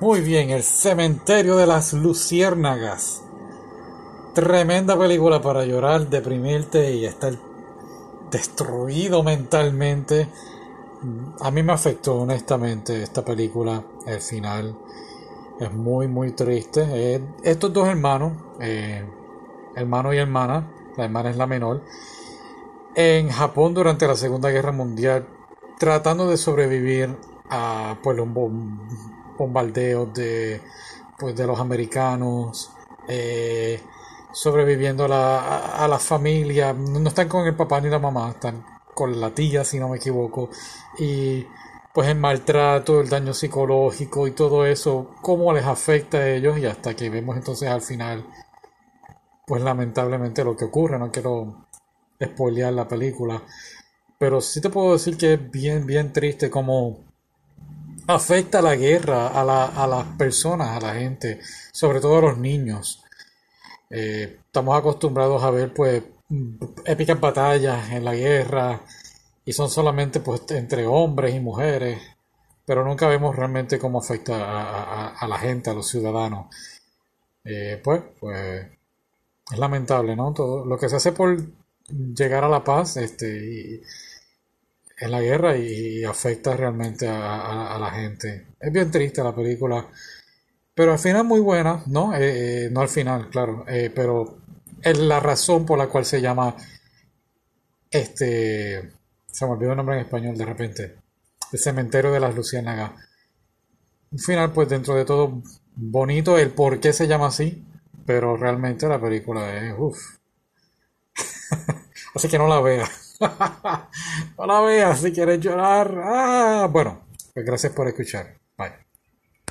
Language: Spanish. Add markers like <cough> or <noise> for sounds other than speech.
Muy bien, El Cementerio de las Luciérnagas. Tremenda película para llorar, deprimirte y estar destruido mentalmente. A mí me afectó honestamente esta película, el final. Es muy, muy triste. estos dos hermanos, eh, hermano y hermana, la hermana es la menor, en Japón durante la Segunda Guerra Mundial, tratando de sobrevivir a pues, los bombardeos de, pues, de los americanos, eh, sobreviviendo a la, a la familia. No están con el papá ni la mamá, están con la tía, si no me equivoco. Y pues el maltrato, el daño psicológico y todo eso, cómo les afecta a ellos y hasta que vemos entonces al final, pues lamentablemente lo que ocurre, no quiero spoilear la película, pero sí te puedo decir que es bien, bien triste cómo afecta la guerra a, la, a las personas, a la gente, sobre todo a los niños. Eh, estamos acostumbrados a ver pues épicas batallas en la guerra y son solamente pues entre hombres y mujeres, pero nunca vemos realmente cómo afecta a, la gente, a los ciudadanos. Eh, pues, pues es lamentable, ¿no? Todo lo que se hace por llegar a la paz, este, en la guerra y, afecta realmente a, la gente. Es bien triste la película, pero al final muy buena, ¿no? Eh, eh, no al final, claro, pero es la razón por la cual se llama este se me olvidó el nombre en español de repente. El cementerio de las Luciérnagas. Un final, pues dentro de todo, bonito el por qué se llama así, pero realmente la película es uff. <laughs> así que no la veas. No la veas si quieres llorar. Ah, bueno, pues gracias por escuchar.